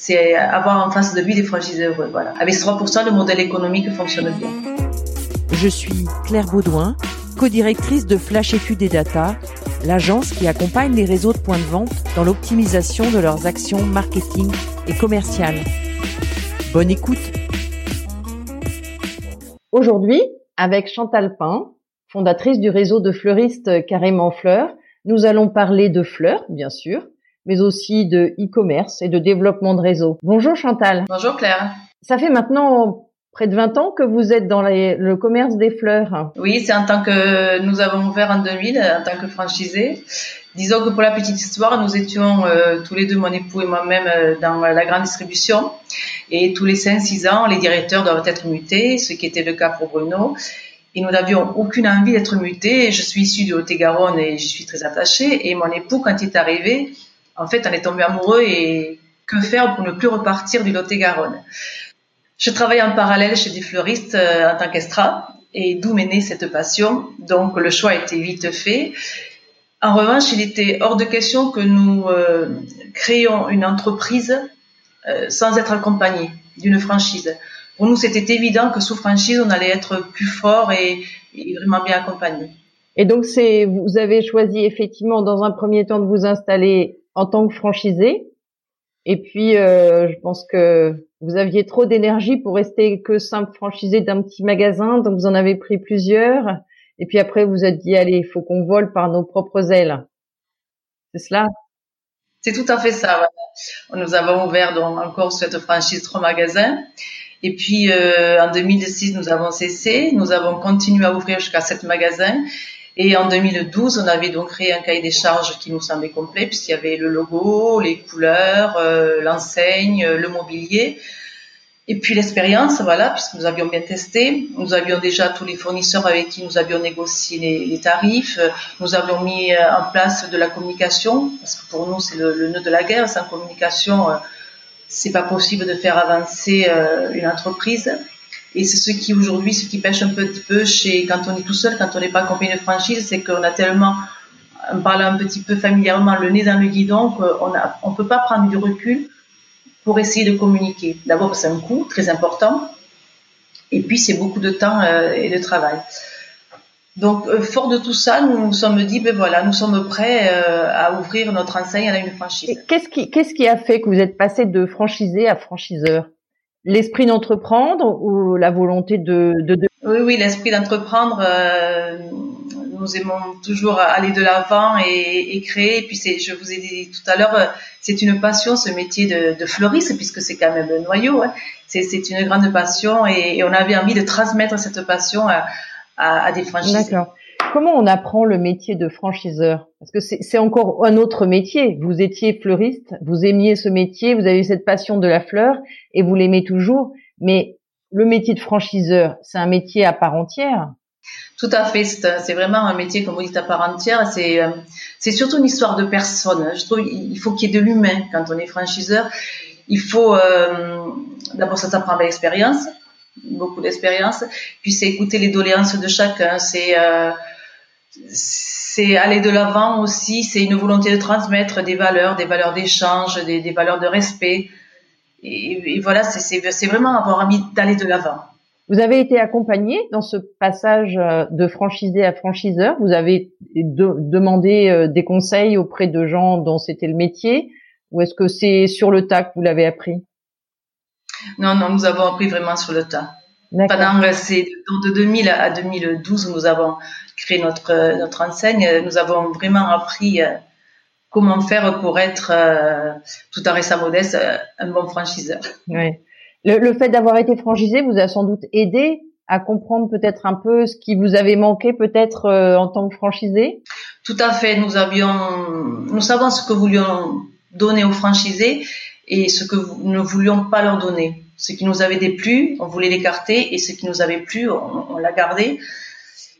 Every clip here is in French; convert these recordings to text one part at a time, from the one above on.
c'est avoir en face de lui des franchiseurs heureux. Voilà. Avec ce 3%, le modèle économique fonctionne bien. Je suis Claire Baudouin, co-directrice de Flash Études et Data, l'agence qui accompagne les réseaux de points de vente dans l'optimisation de leurs actions marketing et commerciales. Bonne écoute. Aujourd'hui, avec Chantal Pain, fondatrice du réseau de fleuristes Carrément Fleurs, nous allons parler de fleurs, bien sûr, mais aussi de e-commerce et de développement de réseau. Bonjour Chantal. Bonjour Claire. Ça fait maintenant près de 20 ans que vous êtes dans le commerce des fleurs. Oui, c'est en tant que nous avons ouvert en 2000 en tant que franchisé. Disons que pour la petite histoire, nous étions euh, tous les deux, mon époux et moi-même, euh, dans la grande distribution. Et tous les 5-6 ans, les directeurs doivent être mutés, ce qui était le cas pour Bruno. Et nous n'avions aucune envie d'être mutés. Je suis issue du Haut-et-Garonne et j'y suis très attachée. Et mon époux, quand il est arrivé, en fait, on est tombé amoureux et que faire pour ne plus repartir du Lot-et-Garonne? Je travaille en parallèle chez des fleuristes euh, en tant qu'extra et d'où m'est née cette passion. Donc le choix a été vite fait. En revanche, il était hors de question que nous euh, créions une entreprise euh, sans être accompagnés d'une franchise. Pour nous, c'était évident que sous franchise, on allait être plus fort et, et vraiment bien accompagné. Et donc, c'est vous avez choisi effectivement dans un premier temps de vous installer en tant que franchisé. Et puis, euh, je pense que vous aviez trop d'énergie pour rester que simple franchisé d'un petit magasin, donc vous en avez pris plusieurs. Et puis après, vous êtes dit, allez, il faut qu'on vole par nos propres ailes. C'est cela? C'est tout à fait ça. Nous avons ouvert donc encore cette franchise trois magasins. Et puis euh, en 2006, nous avons cessé. Nous avons continué à ouvrir jusqu'à sept magasins. Et en 2012, on avait donc créé un cahier des charges qui nous semblait complet puisqu'il y avait le logo, les couleurs, euh, l'enseigne, le mobilier. Et puis l'expérience, voilà, puisque nous avions bien testé, nous avions déjà tous les fournisseurs avec qui nous avions négocié les, tarifs, nous avions mis euh, en place de la communication, parce que pour nous c'est le, nœud de la guerre, sans communication, euh, c'est pas possible de faire avancer une entreprise. Et c'est ce qui aujourd'hui, ce qui pêche un petit peu chez quand on est tout seul, quand on n'est pas accompagné de franchise, c'est qu'on a tellement, on parle un petit peu familièrement, le nez dans le guidon, qu'on a, on peut pas prendre du recul pour essayer de communiquer. D'abord, c'est un coût très important, et puis c'est beaucoup de temps euh, et de travail. Donc, euh, fort de tout ça, nous nous sommes dit, ben voilà, nous sommes prêts euh, à ouvrir notre enseigne à une franchise. Qu'est-ce qui, qu'est-ce qui a fait que vous êtes passé de franchisé à franchiseur? L'esprit d'entreprendre ou la volonté de, de, de... Oui, oui, l'esprit d'entreprendre. Euh, nous aimons toujours aller de l'avant et, et, créer. Et puis, je vous ai dit tout à l'heure, c'est une passion, ce métier de, de fleuriste, puisque c'est quand même le noyau. Hein. C'est, c'est une grande passion et, et, on avait envie de transmettre cette passion à, à, à des franchisés. D'accord. Comment on apprend le métier de franchiseur? Parce que c'est encore un autre métier. Vous étiez fleuriste, vous aimiez ce métier, vous avez cette passion de la fleur et vous l'aimez toujours. Mais le métier de franchiseur, c'est un métier à part entière. Tout à fait, c'est vraiment un métier, comme vous dites, à part entière. C'est euh, c'est surtout une histoire de personne. Je trouve il faut qu'il y ait de l'humain quand on est franchiseur. Il faut euh, d'abord ça s'apprend avec l'expérience, beaucoup d'expérience. Puis c'est écouter les doléances de chacun. C'est euh, c'est aller de l'avant aussi, c'est une volonté de transmettre des valeurs, des valeurs d'échange, des, des, valeurs de respect. Et, et voilà, c'est vraiment avoir envie d'aller de l'avant. Vous avez été accompagné dans ce passage euh, de franchisé à franchiseur. Vous avez demandé euh, des conseils auprès de gens dont c'était le métier, ou est-ce que c'est sur le tas que vous l'avez appris? Non, non, nous avons appris vraiment sur le tas. Pendant c'est de 2000 à 2012, nous avons créé notre notre enseigne. Nous avons vraiment appris euh, comment faire pour être, euh, tout en restant modeste, euh, un bon franchiseur. Oui. Le, le fait d'avoir été franchisé vous a sans doute aidé à comprendre peut-être un peu ce qui vous avait manqué peut-être en tant que franchisé? Tout à fait. Nous avions, nous savons ce que voulions donner aux franchisés et ce que nous ne voulions pas leur donner Ce qui nous avait déplu, on voulait l'écarter, et ce qui nous avait plu, on, l'a gardé.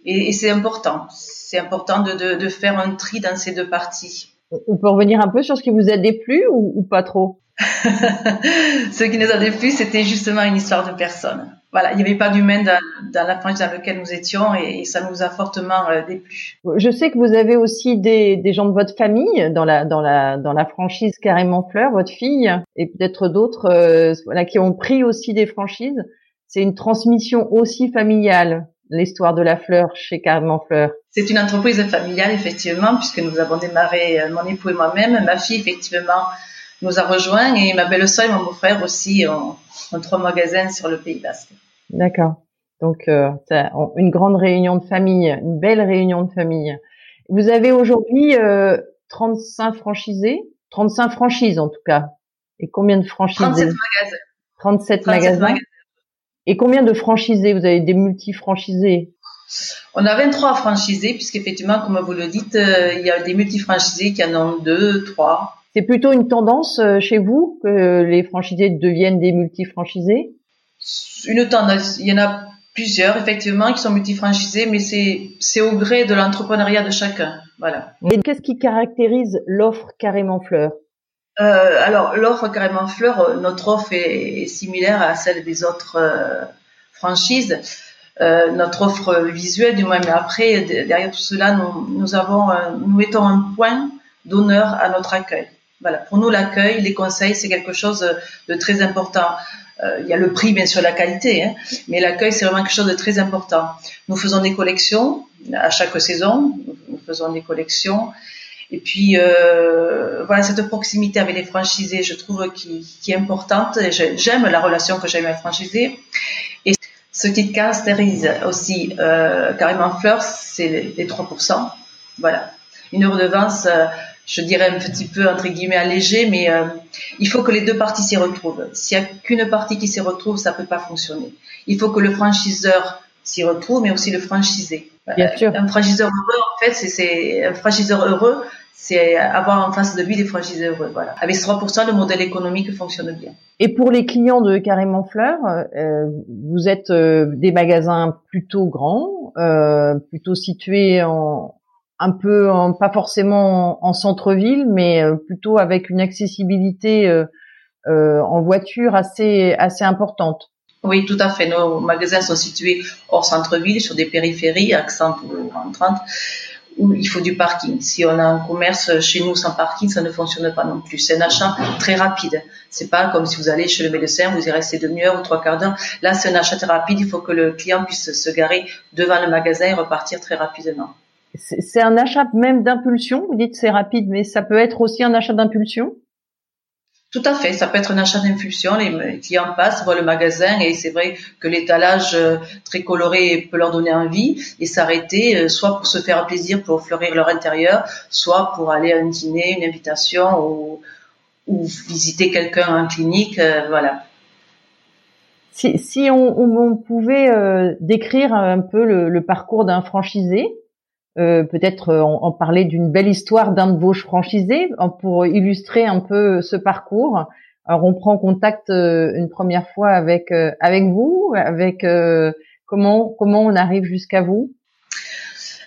Et, et c'est important. C'est important de, de, de, faire un tri dans ces deux parties. On peut revenir un peu sur ce qui vous a déplu ou, ou pas trop? Ce qui nous a déplu, c'était justement une histoire de personne voilà, il n'y avait pas d'humain dans, dans, la franchise dans laquelle nous étions et, ça nous a fortement euh, déplu. Je sais que vous avez aussi des, des, gens de votre famille dans la dans la dans la franchise carrément fleur, votre fille et peut-être d'autres euh, voilà qui ont pris aussi des franchises. C'est une transmission aussi familiale l'histoire de la fleur chez Carrément Fleur. C'est une entreprise familiale effectivement puisque nous avons démarré euh, mon époux et moi-même. Ma fille effectivement nous a rejoints et ma belle-sœur et mon beau-frère aussi ont, ont, trois magasins sur le Pays Basque. D'accord. Donc euh, une grande réunion de famille, une belle réunion de famille. Vous avez aujourd'hui euh, 35 franchisés, 35 franchises en tout cas. Et combien de franchisés 37 magasins. 37, magasins. Et combien de franchisés? Vous avez des multi-franchisés? On a 23 franchisés, puisqu'effectivement, comme vous le dites, euh, il y a des multi-franchisés qui en ont deux, trois. C'est plutôt une tendance euh, chez vous que les franchisés deviennent des multi-franchisés? Une tendance. Il y en a plusieurs, effectivement, qui sont multifranchisés, mais c'est, c'est au gré de l'entrepreneuriat de chacun. Voilà. Et qu'est-ce qui caractérise l'offre Carrément Fleur euh, alors, l'offre Carrément Fleur, euh, notre offre est, similaire à celle des autres euh, franchises. Notre offre visuelle, du moins, mais après, derrière tout cela, nous, mettons un point d'honneur à notre accueil. Voilà. Pour nous, l'accueil, les conseils, c'est quelque chose de très important. Il y a le prix, bien sûr, la qualité, hein, mais l'accueil, c'est vraiment quelque chose de très important. Nous faisons des collections à chaque saison, nous faisons des collections. Et puis, euh, voilà, cette proximité avec les franchisés, je trouve qui, qui est importante. J'aime la relation que j'ai avec les franchisés. Et ce qui caractérise aussi euh, carrément Fleur, c'est les 3%. Voilà. Une redevance, euh, je dirais un petit peu entre guillemets allégé, mais euh, il faut que les deux parties s'y retrouvent. S'il y a qu'une partie qui s'y retrouve, ça peut pas fonctionner. Il faut que le franchiseur s'y retrouve, mais aussi le franchisé. Bien sûr. Un franchiseur heureux, en fait, c'est un franchiseur heureux, c'est avoir en face de lui des franchisés heureux. Voilà. Avec 3%, le modèle économique fonctionne bien. Et pour les clients de Carrément Fleur, euh, vous êtes euh, des magasins plutôt grands, euh, plutôt situés en, un peu pas forcément en, centre-ville, mais euh, plutôt avec une accessibilité euh, euh, en voiture assez assez importante. Oui, tout à fait. Nos magasins sont situés hors centre-ville, sur des périphéries, accent ou en où il faut du parking. Si on a un commerce chez nous sans parking, ça ne fonctionne pas non plus. C'est un achat très rapide. C'est pas comme si vous allez chez le médecin, vous y restez demi-heure ou trois quarts d'heure. Là, c'est un achat très rapide. Il faut que le client puisse se garer devant le magasin et repartir très rapidement. C'est un achat même d'impulsion. Vous dites c'est rapide, mais ça peut être aussi un achat d'impulsion? Tout à fait, ça peut être un achat d'impulsion. Les clients passent, voient le magasin et c'est vrai que l'étalage euh, très coloré peut leur donner envie et s'arrêter, euh, soit pour se faire plaisir, pour fleurir leur intérieur, soit pour aller à un dîner, une invitation ou, ou visiter quelqu'un en clinique, euh, voilà. Si, si on, on, pouvait décrire un peu le, le parcours d'un franchisé, euh, peut-être euh, en, parler d'une belle histoire d'un de vos franchisés pour illustrer un peu ce parcours. Alors on prend contact euh, une première fois avec avec vous, avec comment comment on arrive jusqu'à vous?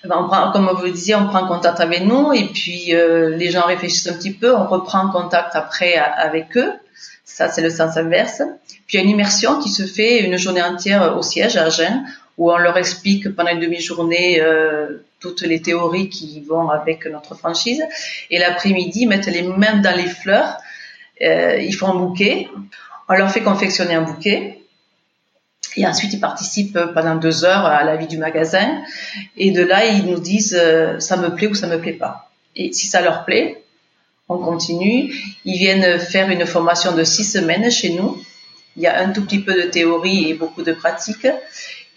Eh ben, on prend, comme vous disiez, on prend contact avec nous et puis les gens réfléchissent un petit peu, on reprend contact après avec eux. Ça, c'est le sens inverse. Puis il y a une immersion qui se fait une journée entière au siège à Agen, où on leur explique pendant une demi-journée euh, toutes les théories qui vont avec notre franchise. Et l'après-midi, mettre les mains dans les fleurs. Euh, ils font un bouquet. On leur fait confectionner un bouquet. Et ensuite, ils participent pendant deux heures à la vie du magasin. Et de là, ils nous disent euh, ça me plaît ou ça me plaît pas. Et si ça leur plaît, on continue. Ils viennent faire une formation de six semaines chez nous. Il y a un tout petit peu de théorie et beaucoup de pratique.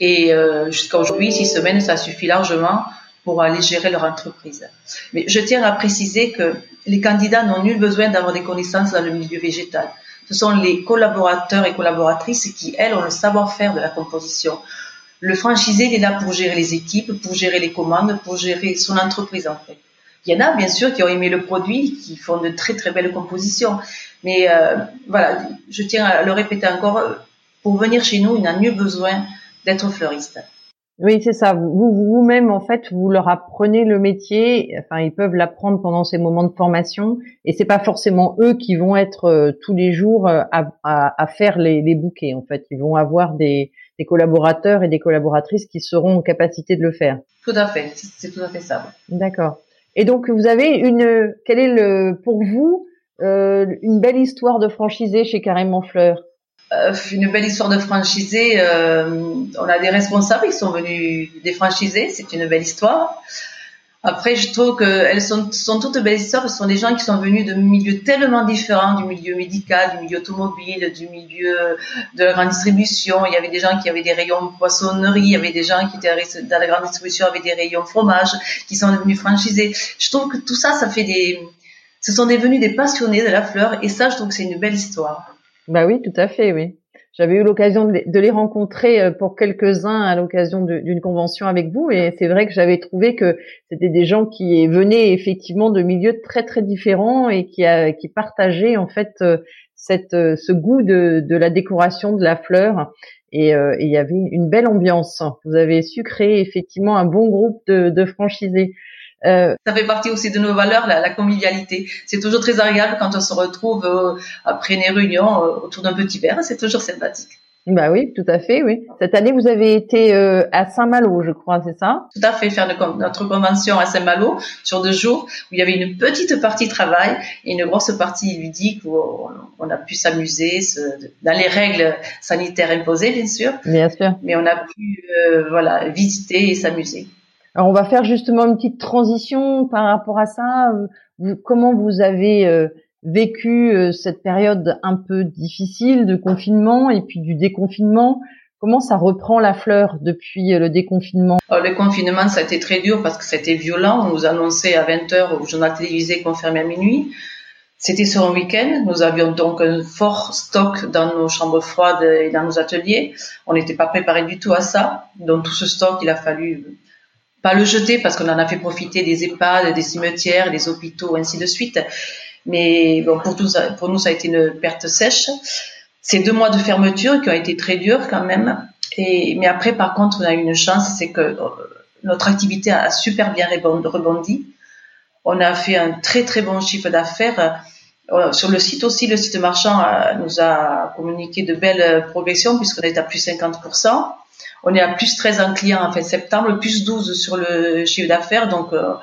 Et euh, jusqu'à aujourd'hui, six semaines, ça suffit largement pour aller gérer leur entreprise. Mais je tiens à préciser que les candidats n'ont nul besoin d'avoir des connaissances dans le milieu végétal. Ce sont les collaborateurs et collaboratrices qui, elles, ont le savoir-faire de la composition. Le franchisé, il est là pour gérer les équipes, pour gérer les commandes, pour gérer son entreprise, en fait. Il y en a, bien sûr, qui ont aimé le produit, qui font de très, très belles compositions. Mais euh, voilà, je tiens à le répéter encore, pour venir chez nous, il n'a nul besoin d'être fleuriste. Oui, c'est ça. Vous vous-même, en fait, vous leur apprenez le métier. Enfin, ils peuvent l'apprendre pendant ces moments de formation, et c'est pas forcément eux qui vont être euh, tous les jours euh, à, à, à faire les, les, bouquets. En fait, ils vont avoir des, des, collaborateurs et des collaboratrices qui seront en capacité de le faire. Tout à fait, c'est tout à fait ça. D'accord. Et donc, vous avez une. Quel est le pour vous euh, une belle histoire de franchisé chez Carrément Fleur une belle histoire de franchisé. Euh, on a des responsables qui sont venus des franchisés, c'est une belle histoire. Après, je trouve qu'elles sont, sont toutes belles histoires. Ce sont des gens qui sont venus de milieux tellement différents, du milieu médical, du milieu automobile, du milieu de la grande distribution. Il y avait des gens qui avaient des rayons poissonnerie, il y avait des gens qui étaient dans la grande distribution avec des rayons fromage, qui sont devenus franchisés. Je trouve que tout ça, ça fait des, ce sont devenus des passionnés de la fleur, et ça, je trouve que c'est une belle histoire. Bah oui, tout à fait, oui. J'avais eu l'occasion de les rencontrer euh, pour quelques-uns à l'occasion d'une convention avec vous, et c'est vrai que j'avais trouvé que c'était des gens qui venaient effectivement de milieux très très différents et qui, qui partageaient en fait euh, cette, euh, ce goût de, de la décoration de la fleur. Et, il y avait une belle ambiance. Vous avez su créer effectivement un bon groupe de, de franchisés. Euh, ça fait partie aussi de nos valeurs, la, la convivialité. C'est toujours très agréable quand on se retrouve euh, après une réunion euh, autour d'un petit verre. C'est toujours sympathique. Bah oui, tout à fait, oui. Cette année, vous avez été à Saint-Malo, je crois, c'est ça? Tout à fait, faire notre convention à Saint-Malo sur deux jours, où il y avait une petite partie travail et une grosse partie ludique où on, a pu s'amuser dans les règles sanitaires imposées, bien sûr. Bien sûr. Mais on a pu, voilà, visiter et s'amuser. Alors on va faire justement une petite transition par rapport à ça. comment vous avez euh, vécu euh, cette période un peu difficile de confinement et puis du déconfinement? Comment ça reprend la fleur depuis euh, le déconfinement? Le confinement, ça a été très dur parce que c'était violent. On nous annonçait à 20h au journal télévisé qu'on fermait à minuit. C'était sur un week-end. Nous avions donc un fort stock dans nos chambres froides et dans nos ateliers. On n'était pas préparé du tout à ça. Donc tout ce stock, il a fallu pas le jeter parce qu'on en a fait profiter des EHPAD, des cimetières, des hôpitaux, ainsi de suite. Mais pour, nous, ça a été une perte sèche. Ces deux mois de fermeture qui ont été très durs quand même. Mais après, par contre, on a eu une chance, c'est que euh, notre activité a super bien rebondi. On a fait un très très bon chiffre d'affaires. Euh, sur le site aussi, le site marchand euh, nous a communiqué de belles progressions puisqu'on est à plus 50% on est à plus 13 en clients en fait septembre, plus 12 sur le chiffre d'affaires. Donc, euh,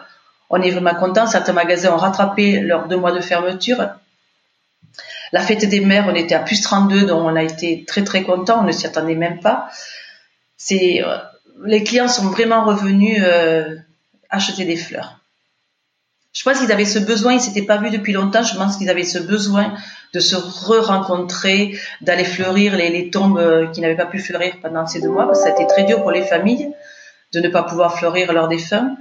on est vraiment content. Certains magasins ont rattrapé leurs deux mois de fermeture. La fête des mères, on était à plus 32, donc on a été très très content. On ne s'y attendait même pas. Euh, les clients sont vraiment revenus euh, acheter des fleurs. Je pense qu'ils avaient ce besoin, ils s'étaient pas vus depuis longtemps. Je pense qu'ils avaient ce besoin de se re-rencontrer, d'aller fleurir les, tombes euh, qui n'avaient pas pu fleurir pendant ces deux mois, parce que ça a été très dur pour les familles de ne pas pouvoir fleurir leurs défunts.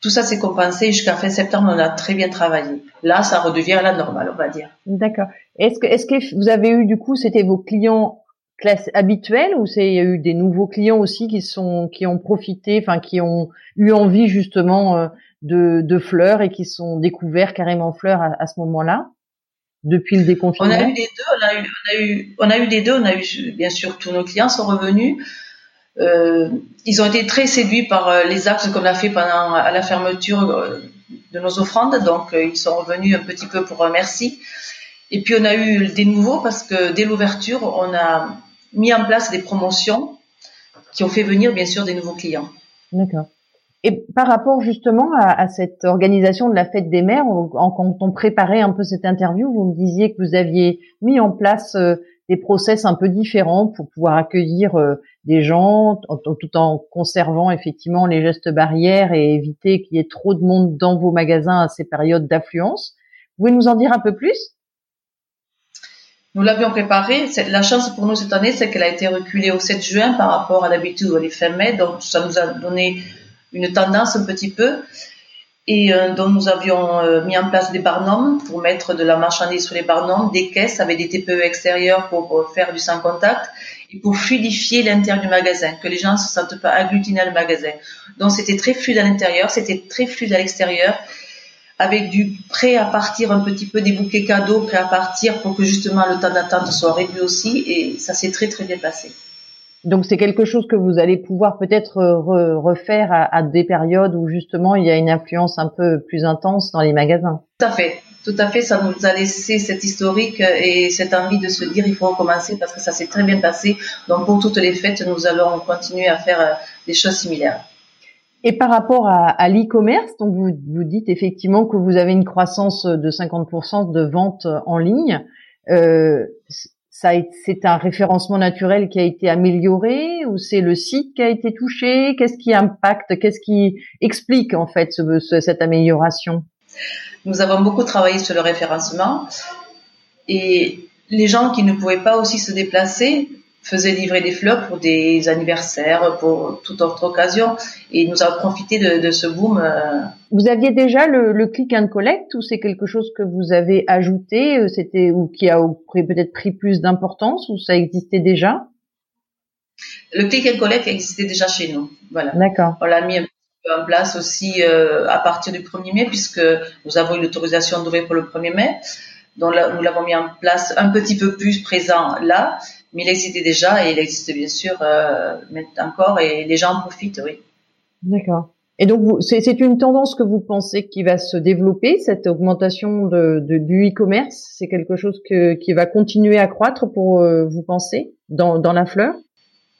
Tout ça s'est compensé jusqu'à fin septembre, on a très bien travaillé. Là, ça redevient la normale, on va dire. D'accord. Est-ce que, est-ce que vous avez eu du coup, c'était vos clients classe habituels ou c'est il y a eu des nouveaux clients aussi qui sont qui ont profité, enfin qui ont eu envie justement euh, de, de fleurs et qui sont découverts carrément fleurs à ce moment-là depuis le déconfinement On a eu les deux. On a eu, on a eu, on a eu les deux. On a eu, bien sûr, tous nos clients sont revenus. Euh, ils ont été très séduits par euh, les actes qu'on a fait pendant à la fermeture euh, de nos offrandes. Donc, euh, ils sont revenus un petit peu pour un merci. Et puis, on a eu des nouveaux parce que dès l'ouverture, on a mis en place des promotions qui ont fait venir, bien sûr, des nouveaux clients. D'accord. Et par rapport justement à, à, cette organisation de la fête des mères, en, quand on préparait un peu cette interview, vous me disiez que vous aviez mis en place euh, des process un peu différents pour pouvoir accueillir euh, des gens tout en conservant effectivement les gestes barrières et éviter qu'il y ait trop de monde dans vos magasins à ces périodes d'affluence. Vous pouvez nous en dire un peu plus? Nous l'avions préparé. La chance pour nous cette année, c'est qu'elle a été reculée au 7 juin par rapport à l'habitude où elle est mai. Donc, ça nous a donné une tendance un petit peu et euh, dont nous avions euh, mis en place des barnums pour mettre de la marchandise sur les barnums, des caisses avec des TPE extérieurs pour faire du sans contact et pour fluidifier l'intérieur du magasin, que les gens ne se sentent pas agglutinés à le magasin. Donc c'était très fluide à l'intérieur, c'était très fluide à l'extérieur. avec du prêt à partir, un petit peu des bouquets cadeaux prêts à partir pour que justement le temps d'attente soit réduit aussi. Et ça s'est très très bien passé. Donc c'est quelque chose que vous allez pouvoir peut-être refaire à, des périodes où justement il y a une influence un peu plus intense dans les magasins. Tout à fait. Tout à fait, ça nous a laissé cette historique et cette envie de se dire il faut recommencer parce que ça s'est très bien passé. Donc pour toutes les fêtes, nous allons continuer à faire euh, des choses similaires. Et par rapport à, l'e-commerce, donc vous, vous dites effectivement que vous avez une croissance de 50% de ventes en ligne. Euh, c'est un référencement naturel qui a été amélioré ou c'est le site qui a été touché? Qu'est-ce qui impacte? Qu'est-ce qui explique en fait cette amélioration? Nous avons beaucoup travaillé sur le référencement et les gens qui ne pouvaient pas aussi se déplacer faisait livrer des fleurs pour des anniversaires, pour toute autre occasion, et nous avons profité de, de ce boom. Euh. Vous aviez déjà le, le click and collect ou c'est quelque chose que vous avez ajouté, euh, c'était ou qui a peut-être pris plus d'importance ou ça existait déjà? Le click and collect existait déjà chez nous, voilà. D'accord. On l'a mis en place aussi euh, à partir du 1er mai puisque nous avons eu l'autorisation d'ouvrir pour le 1er mai. Donc là, nous l'avons mis en place un petit peu plus présent là mais il existait déjà et il existe bien sûr euh, encore et les gens en profitent, oui. D'accord. Et donc, c'est une tendance que vous pensez qui va se développer, cette augmentation de, de du e-commerce? C'est quelque chose que, qui va continuer à croître pour euh, vous penser dans, dans la fleur?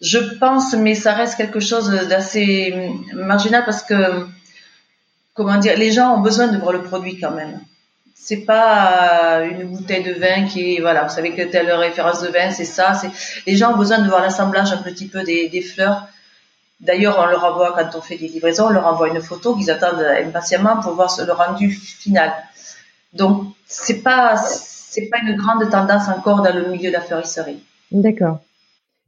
Je pense, mais ça reste quelque chose d'assez marginal parce que, comment dire, les gens ont besoin de voir le produit quand même c'est pas une bouteille de vin qui voilà vous savez que telle référence de vin c'est ça c'est les gens ont besoin de voir l'assemblage un petit peu des, des fleurs. D'ailleurs on leur envoie quand on fait des livraisons on leur envoie une photo qu'ils attendent impatiemment pour voir le rendu final. Donc c'est pas c'est pas une grande tendance encore dans le milieu de la fleuristerie d'accord.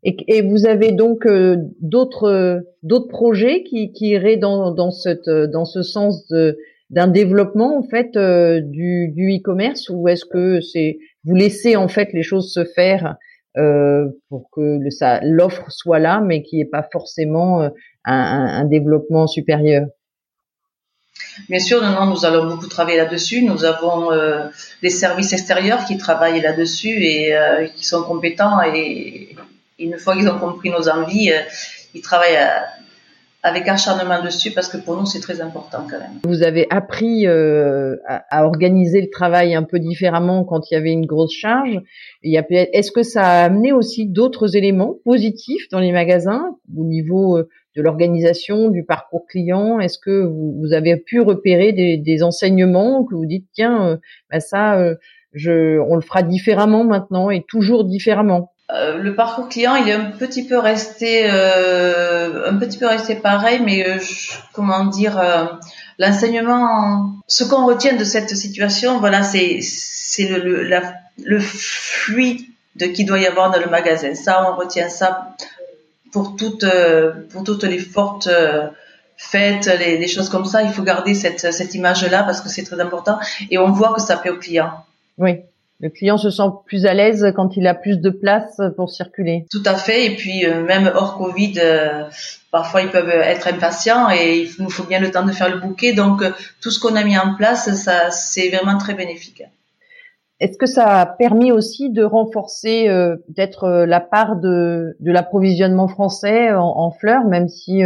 Et, et, vous avez donc euh, d'autres d'autres projets qui, qui iraient dans, dans cette dans ce sens de d'un développement en fait euh, du, du e-commerce ou est-ce que c'est vous laissez en fait les choses se faire euh, pour que ça l'offre soit là mais qu'il n'y pas forcément euh, un, un, développement supérieur? Bien sûr, non, nous allons beaucoup travailler là-dessus. Nous avons des services extérieurs qui travaillent là-dessus et qui sont compétents. Et une fois qu'ils ont compris nos envies, ils travaillent à, avec acharnement dessus parce que pour nous c'est très important quand même. Vous avez appris euh, à, à, organiser le travail un peu différemment quand il y avait une grosse charge. Est-ce que ça a amené aussi d'autres éléments positifs dans les magasins au niveau euh, de l'organisation, du parcours client? Est-ce que vous, vous, avez pu repérer des, des, enseignements que vous dites tiens euh, bah ça euh, je, on le fera différemment maintenant et toujours différemment? Euh, le parcours client, il est un petit peu resté, euh, un petit peu resté pareil, mais euh, comment dire, l'enseignement, ce qu'on retient de cette situation, voilà, c'est c'est le le, la, le fluide qui doit y avoir dans le magasin. Ça, on retient ça pour toutes pour toutes les fortes fêtes, les, les choses comme ça. Il faut garder cette cette image là parce que c'est très important et on voit que ça plaît au client. Oui le client se sent plus à l'aise quand il a plus de place pour circuler. Tout à fait. Et puis euh, même hors Covid, euh, parfois ils peuvent être impatients et il nous faut bien le temps de faire le bouquet. Donc euh, tout ce qu'on a mis en place, ça c'est vraiment très bénéfique. Est-ce que ça a permis aussi de renforcer peut-être la part de, de l'approvisionnement français en, fleurs, même si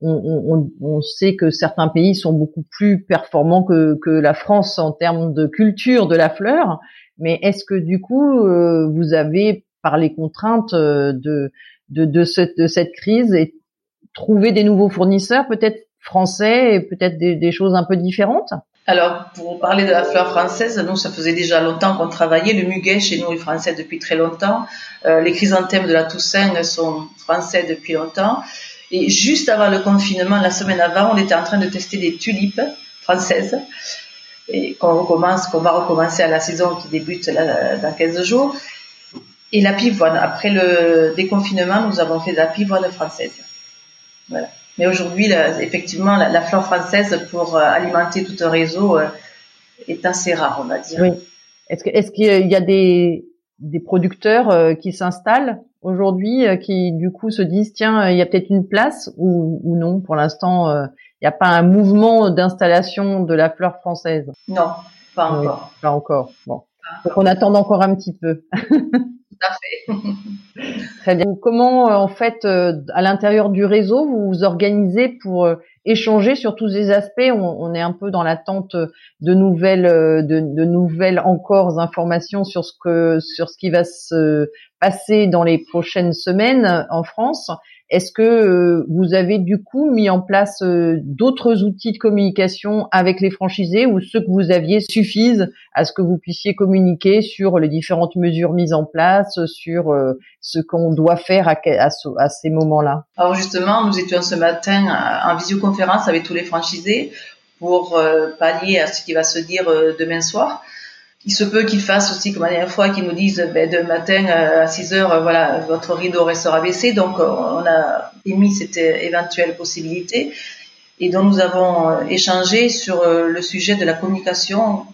on, on, sait que certains pays sont beaucoup plus performants que, que la France en termes de culture de la fleur? Mais est-ce que du coup, euh, vous avez, par les contraintes euh, de, de, de, cette crise, et trouvé des nouveaux fournisseurs, peut-être français, et peut-être des, choses un peu différentes? Alors, pour parler de la fleur française, nous, ça faisait déjà longtemps qu'on travaillait. Le muguet, chez nous, est français depuis très longtemps. Euh, les chrysanthèmes de la Toussaint sont français depuis longtemps. Et juste avant le confinement, la semaine avant, on était en train de tester des tulipes françaises et qu'on recommence, qu'on va recommencer à la saison qui débute dans 15 jours. Et la pivoine. Après le déconfinement, nous avons fait de la pivoine française. Voilà. Mais aujourd'hui, effectivement, la, fleur française pour euh, alimenter tout un réseau euh, est assez rare, on va dire. Oui. Est-ce qu'il est qu'il y a des, des producteurs euh, qui s'installent? Aujourd'hui, qui du coup se disent tiens, il y a peut-être une place ou, ou non Pour l'instant, il n'y a pas un mouvement d'installation de la fleur française. Non, pas encore. pas encore. Bon. Donc on attend encore un petit peu. Tout à fait. Très bien. Comment, en fait, à l'intérieur du réseau, vous vous organisez pour échanger sur tous ces aspects? On, est un peu dans l'attente de nouvelles, de, de, nouvelles encore informations sur ce que, sur ce qui va se passer dans les prochaines semaines en France. Est-ce que euh, vous avez du coup mis en place euh, d'autres outils de communication avec les franchisés ou ceux que vous aviez suffisent à ce que vous puissiez communiquer sur les différentes mesures mises en place, sur euh, ce qu'on doit faire à ces moments-là? Alors justement, nous étions ce matin en visioconférence avec tous les franchisés pour pallier à ce qui va se dire demain soir il se peut qu'ils fassent aussi comme la dernière fois qu'ils nous disent ben, de matin euh, à 6 heures euh, voilà votre rideau restera baissé. Donc euh, on a émis cette éventuelle possibilité. Et donc nous avons échangé sur le sujet de la communication.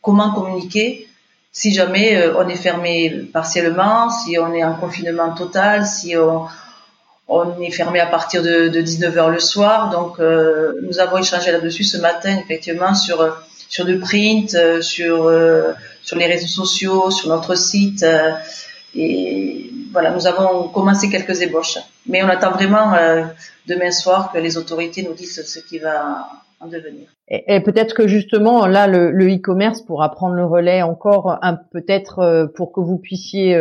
Comment communiquer si jamais on est fermé partiellement si on est en confinement total si on, est fermé à partir de, de 19h le soir. Donc nous avons échangé là-dessus ce matin effectivement sur sur le print, euh, sur euh, sur les réseaux sociaux, sur notre site. Euh, et voilà, nous avons commencé quelques ébauches. Mais on attend vraiment demain soir que les autorités nous disent ce qui va en devenir. Et, peut-être que justement là, le e-commerce pourra prendre le relais encore peut-être pour que vous puissiez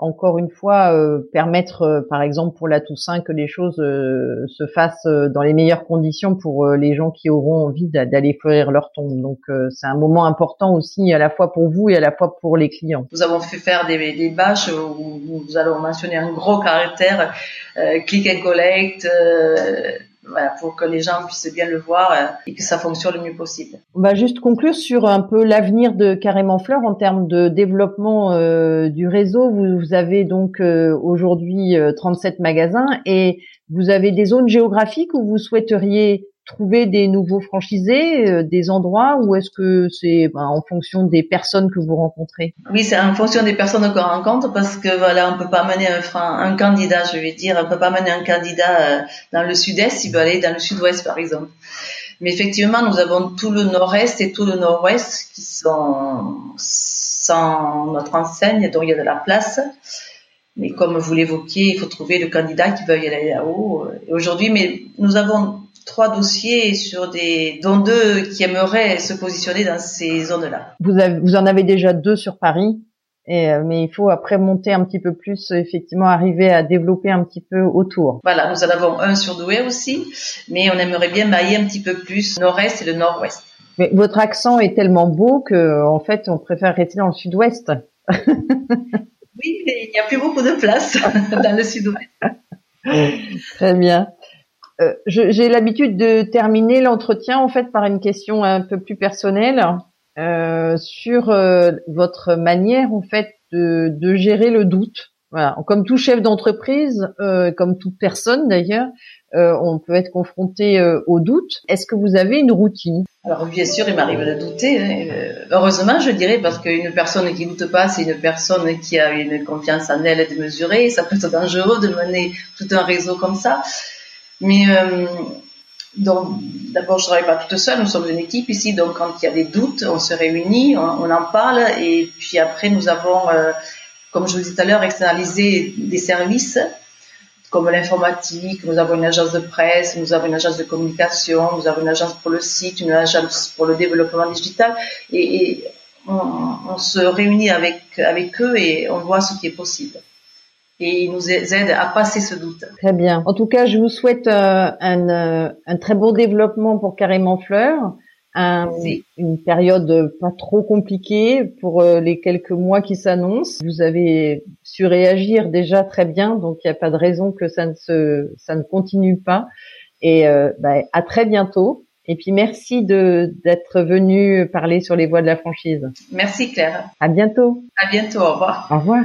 encore une fois euh, permettre, euh, par exemple pour la Toussaint, que les choses euh, se fassent dans les meilleures conditions pour les gens qui auront envie d'aller fleurir leur tombe. Donc c'est un moment important aussi à la fois pour vous et à la fois pour les clients. Nous avons fait faire des, des bâches où nous allons mentionner un gros caractère click and collect voilà, pour que les gens puissent bien le voir euh, et que ça fonctionne le mieux possible. On va juste conclure sur un peu l'avenir de Carrément Fleur en termes de développement euh, du réseau. Vous, avez donc euh, aujourd'hui 37 magasins et vous avez des zones géographiques où vous souhaiteriez trouver des nouveaux franchisés, euh, des endroits, ou est-ce que c'est ben, en fonction des personnes que vous rencontrez? Oui, c'est en fonction des personnes qu'on rencontre parce que voilà, on peut pas mener un, candidat, je vais dire, on peut pas mener un candidat euh, dans le sud-est, il peut aller dans le sud-ouest par exemple. Mais effectivement, nous avons tout le nord-est et tout le nord-ouest qui sont sans notre enseigne, donc il y a de la place. Mais comme vous l'évoquiez, il faut trouver le candidat qui veuille aller là-haut. Aujourd'hui, mais nous avons trois dossiers sur des, dont deux qui aimeraient se positionner dans ces zones-là. Vous, vous en avez déjà deux sur Paris, et, euh, mais il faut après monter un petit peu plus, effectivement, arriver à développer un petit peu autour. Voilà, nous en avons un sur Douai aussi, mais on aimerait bien mailler un petit peu plus nord-est et le nord-ouest. Mais votre accent est tellement beau que, en fait, on préfère rester dans le sud-ouest. oui, mais il n'y a plus beaucoup de place dans le sud-ouest. Très bien. Euh, j'ai l'habitude de terminer l'entretien en fait par une question un peu plus personnelle euh, sur euh, votre manière en fait de, de, gérer le doute. Voilà, comme tout chef d'entreprise, euh, comme toute personne d'ailleurs, euh, on peut être confronté au doute. Est-ce que vous avez une routine? Alors bien sûr, il m'arrive de douter. Hein. Heureusement, je dirais, parce qu'une personne qui doute pas, c'est une personne qui a une confiance en elle démesurée. Ça peut être dangereux de mener tout un réseau comme ça. Mais euh, d'abord, je travaille pas toute seule. Nous sommes une équipe ici, donc quand il y a des doutes, on se réunit, on, en parle, et puis après, nous avons, euh, comme je vous disais tout à l'heure, externalisé des services comme l'informatique. Nous avons une agence de presse, nous avons une agence de communication, nous avons une agence pour le site, une agence pour le développement digital, et, on, se réunit avec eux et on voit ce qui est possible et il nous aide à passer ce doute. Très bien. En tout cas, je vous souhaite euh, un, euh, un, très beau développement pour Carrément Fleur. Un, une période pas trop compliquée pour euh, les quelques mois qui s'annoncent. Vous avez su réagir déjà très bien, donc il n'y a pas de raison que ça ne se, ça ne continue pas. Et bah, à très bientôt. Et puis merci de d'être venu parler sur les voies de la franchise. Merci Claire. À bientôt. À bientôt. Au revoir. Au revoir.